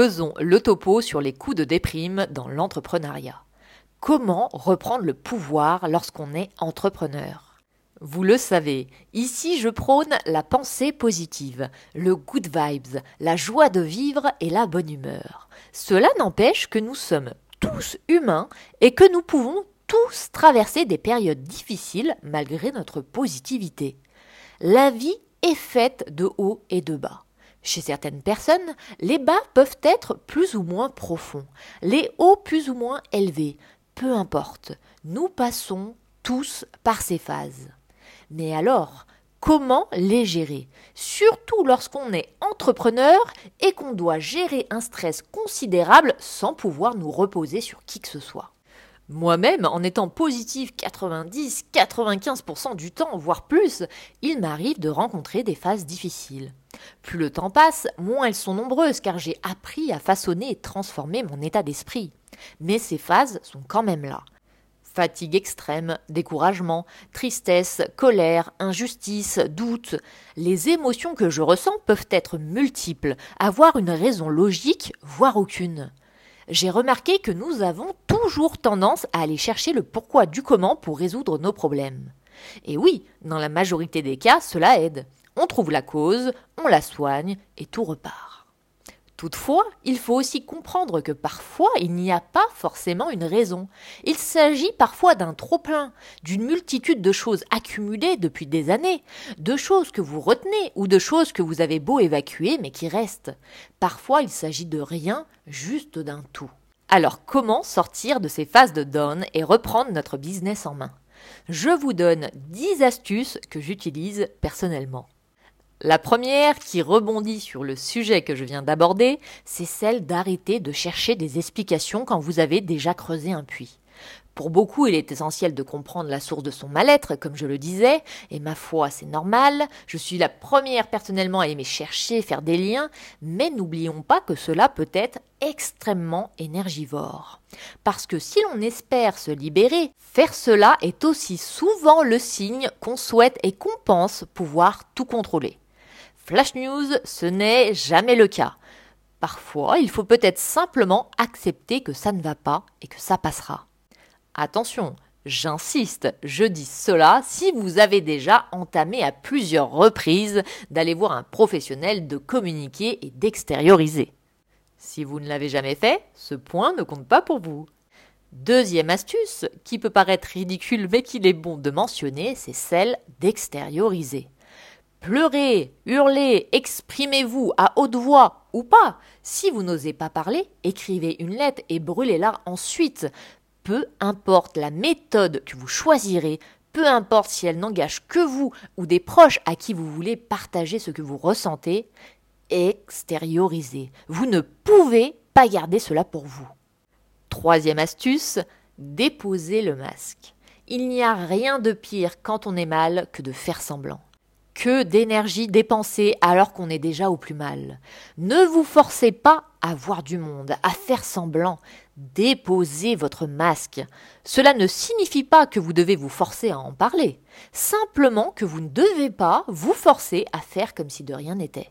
Faisons le topo sur les coups de déprime dans l'entrepreneuriat. Comment reprendre le pouvoir lorsqu'on est entrepreneur? Vous le savez, ici je prône la pensée positive, le good vibes, la joie de vivre et la bonne humeur. Cela n'empêche que nous sommes tous humains et que nous pouvons tous traverser des périodes difficiles malgré notre positivité. La vie est faite de hauts et de bas. Chez certaines personnes, les bas peuvent être plus ou moins profonds, les hauts plus ou moins élevés. Peu importe, nous passons tous par ces phases. Mais alors, comment les gérer? Surtout lorsqu'on est entrepreneur et qu'on doit gérer un stress considérable sans pouvoir nous reposer sur qui que ce soit. Moi-même, en étant positif 90-95% du temps, voire plus, il m'arrive de rencontrer des phases difficiles. Plus le temps passe, moins elles sont nombreuses car j'ai appris à façonner et transformer mon état d'esprit. Mais ces phases sont quand même là. Fatigue extrême, découragement, tristesse, colère, injustice, doute. Les émotions que je ressens peuvent être multiples, avoir une raison logique, voire aucune j'ai remarqué que nous avons toujours tendance à aller chercher le pourquoi du comment pour résoudre nos problèmes. Et oui, dans la majorité des cas, cela aide. On trouve la cause, on la soigne et tout repart. Toutefois, il faut aussi comprendre que parfois il n'y a pas forcément une raison. Il s'agit parfois d'un trop-plein, d'une multitude de choses accumulées depuis des années, de choses que vous retenez ou de choses que vous avez beau évacuer mais qui restent. Parfois il s'agit de rien, juste d'un tout. Alors comment sortir de ces phases de down et reprendre notre business en main? Je vous donne 10 astuces que j'utilise personnellement. La première, qui rebondit sur le sujet que je viens d'aborder, c'est celle d'arrêter de chercher des explications quand vous avez déjà creusé un puits. Pour beaucoup, il est essentiel de comprendre la source de son mal-être, comme je le disais, et ma foi, c'est normal, je suis la première personnellement à aimer chercher, faire des liens, mais n'oublions pas que cela peut être extrêmement énergivore. Parce que si l'on espère se libérer, faire cela est aussi souvent le signe qu'on souhaite et qu'on pense pouvoir tout contrôler. Flash News, ce n'est jamais le cas. Parfois, il faut peut-être simplement accepter que ça ne va pas et que ça passera. Attention, j'insiste, je dis cela si vous avez déjà entamé à plusieurs reprises d'aller voir un professionnel de communiquer et d'extérioriser. Si vous ne l'avez jamais fait, ce point ne compte pas pour vous. Deuxième astuce, qui peut paraître ridicule mais qu'il est bon de mentionner, c'est celle d'extérioriser. Pleurez, hurlez, exprimez-vous à haute voix ou pas. Si vous n'osez pas parler, écrivez une lettre et brûlez-la ensuite. Peu importe la méthode que vous choisirez, peu importe si elle n'engage que vous ou des proches à qui vous voulez partager ce que vous ressentez, extériorisez. Vous ne pouvez pas garder cela pour vous. Troisième astuce, déposez le masque. Il n'y a rien de pire quand on est mal que de faire semblant que d'énergie dépensée alors qu'on est déjà au plus mal. Ne vous forcez pas à voir du monde, à faire semblant. Déposez votre masque. Cela ne signifie pas que vous devez vous forcer à en parler, simplement que vous ne devez pas vous forcer à faire comme si de rien n'était.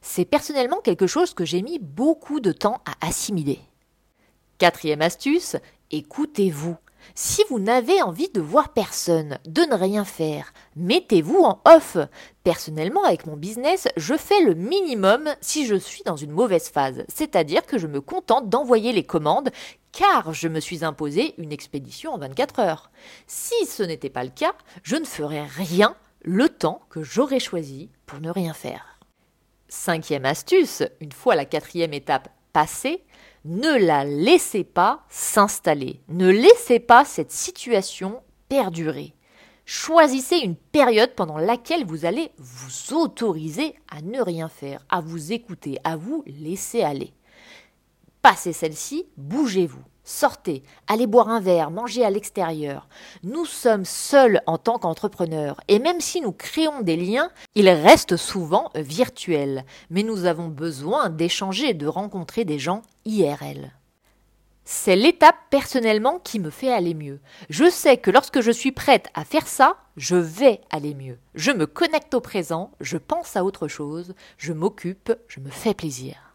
C'est personnellement quelque chose que j'ai mis beaucoup de temps à assimiler. Quatrième astuce, écoutez-vous. Si vous n'avez envie de voir personne, de ne rien faire, mettez-vous en off. Personnellement, avec mon business, je fais le minimum si je suis dans une mauvaise phase, c'est-à-dire que je me contente d'envoyer les commandes car je me suis imposé une expédition en 24 heures. Si ce n'était pas le cas, je ne ferais rien le temps que j'aurais choisi pour ne rien faire. Cinquième astuce, une fois la quatrième étape passée, ne la laissez pas s'installer. Ne laissez pas cette situation perdurer. Choisissez une période pendant laquelle vous allez vous autoriser à ne rien faire, à vous écouter, à vous laisser aller. Passez celle-ci, bougez-vous. Sortez, allez boire un verre, mangez à l'extérieur. Nous sommes seuls en tant qu'entrepreneurs et même si nous créons des liens, ils restent souvent virtuels. Mais nous avons besoin d'échanger, de rencontrer des gens IRL. C'est l'étape personnellement qui me fait aller mieux. Je sais que lorsque je suis prête à faire ça, je vais aller mieux. Je me connecte au présent, je pense à autre chose, je m'occupe, je me fais plaisir.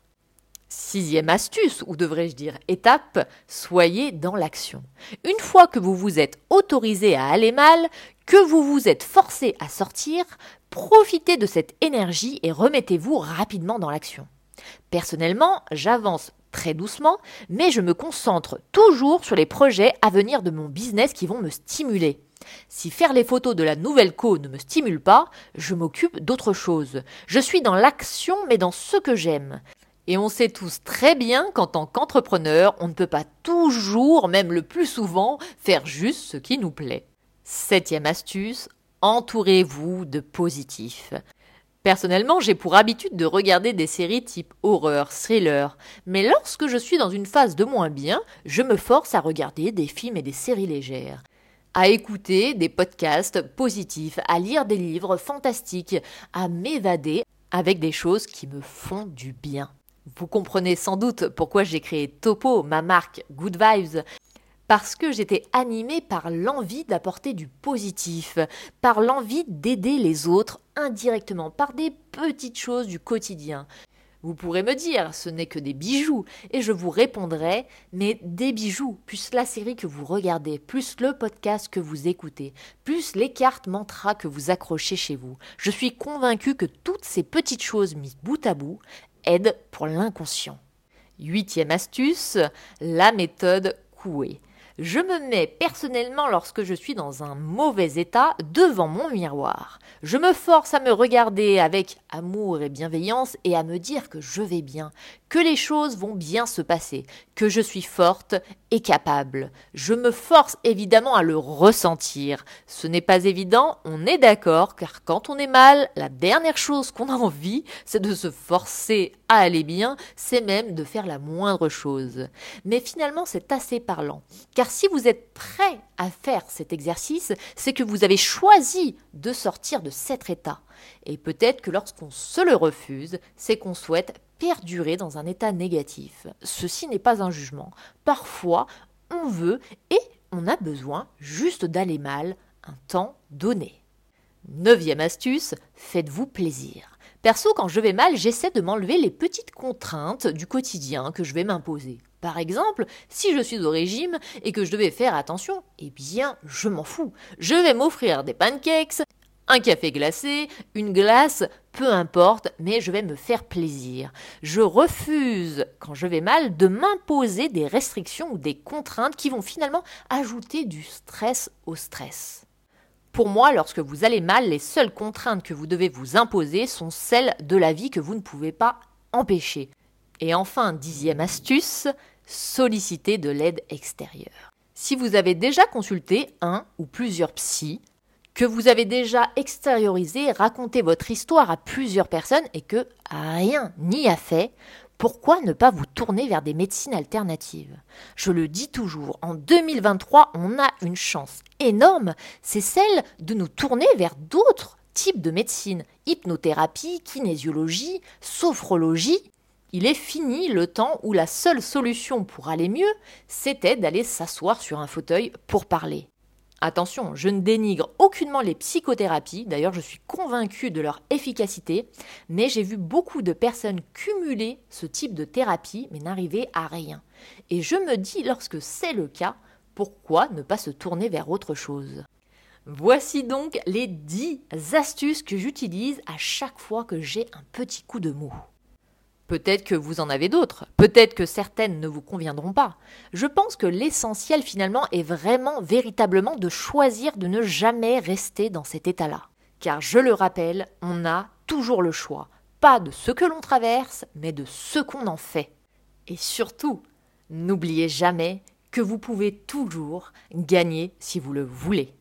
Sixième astuce, ou devrais-je dire étape, soyez dans l'action. Une fois que vous vous êtes autorisé à aller mal, que vous vous êtes forcé à sortir, profitez de cette énergie et remettez-vous rapidement dans l'action. Personnellement, j'avance très doucement, mais je me concentre toujours sur les projets à venir de mon business qui vont me stimuler. Si faire les photos de la nouvelle co ne me stimule pas, je m'occupe d'autre chose. Je suis dans l'action, mais dans ce que j'aime. Et on sait tous très bien qu'en tant qu'entrepreneur, on ne peut pas toujours, même le plus souvent, faire juste ce qui nous plaît. Septième astuce, entourez-vous de positifs. Personnellement, j'ai pour habitude de regarder des séries type horreur, thriller, mais lorsque je suis dans une phase de moins bien, je me force à regarder des films et des séries légères, à écouter des podcasts positifs, à lire des livres fantastiques, à m'évader avec des choses qui me font du bien. Vous comprenez sans doute pourquoi j'ai créé Topo, ma marque Good Vibes, parce que j'étais animée par l'envie d'apporter du positif, par l'envie d'aider les autres indirectement, par des petites choses du quotidien. Vous pourrez me dire, ce n'est que des bijoux, et je vous répondrai, mais des bijoux, plus la série que vous regardez, plus le podcast que vous écoutez, plus les cartes mantras que vous accrochez chez vous. Je suis convaincue que toutes ces petites choses mises bout à bout aident pour l'inconscient. Huitième astuce, la méthode Coué. Je me mets personnellement lorsque je suis dans un mauvais état devant mon miroir. Je me force à me regarder avec amour et bienveillance et à me dire que je vais bien, que les choses vont bien se passer, que je suis forte et capable. Je me force évidemment à le ressentir. Ce n'est pas évident, on est d'accord, car quand on est mal, la dernière chose qu'on a envie, c'est de se forcer à aller bien, c'est même de faire la moindre chose. Mais finalement, c'est assez parlant, car si vous êtes prêt à faire cet exercice, c'est que vous avez choisi de sortir de cet état. Et peut-être que lorsqu'on se le refuse, c'est qu'on souhaite perdurer dans un état négatif. Ceci n'est pas un jugement. Parfois, on veut et on a besoin juste d'aller mal un temps donné. Neuvième astuce, faites-vous plaisir. Perso, quand je vais mal, j'essaie de m'enlever les petites contraintes du quotidien que je vais m'imposer. Par exemple, si je suis au régime et que je devais faire attention, eh bien, je m'en fous. Je vais m'offrir des pancakes, un café glacé, une glace, peu importe, mais je vais me faire plaisir. Je refuse, quand je vais mal, de m'imposer des restrictions ou des contraintes qui vont finalement ajouter du stress au stress. Pour moi, lorsque vous allez mal, les seules contraintes que vous devez vous imposer sont celles de la vie que vous ne pouvez pas empêcher. Et enfin, dixième astuce, solliciter de l'aide extérieure. Si vous avez déjà consulté un ou plusieurs psys, que vous avez déjà extériorisé, raconté votre histoire à plusieurs personnes et que rien n'y a fait, pourquoi ne pas vous tourner vers des médecines alternatives? Je le dis toujours, en 2023, on a une chance énorme, c'est celle de nous tourner vers d'autres types de médecine, hypnothérapie, kinésiologie, sophrologie. Il est fini le temps où la seule solution pour aller mieux, c'était d'aller s'asseoir sur un fauteuil pour parler. Attention, je ne dénigre aucunement les psychothérapies, d'ailleurs je suis convaincue de leur efficacité, mais j'ai vu beaucoup de personnes cumuler ce type de thérapie mais n'arriver à rien. Et je me dis, lorsque c'est le cas, pourquoi ne pas se tourner vers autre chose? Voici donc les 10 astuces que j'utilise à chaque fois que j'ai un petit coup de mou. Peut-être que vous en avez d'autres, peut-être que certaines ne vous conviendront pas. Je pense que l'essentiel finalement est vraiment, véritablement de choisir de ne jamais rester dans cet état-là. Car je le rappelle, on a toujours le choix, pas de ce que l'on traverse, mais de ce qu'on en fait. Et surtout, n'oubliez jamais que vous pouvez toujours gagner si vous le voulez.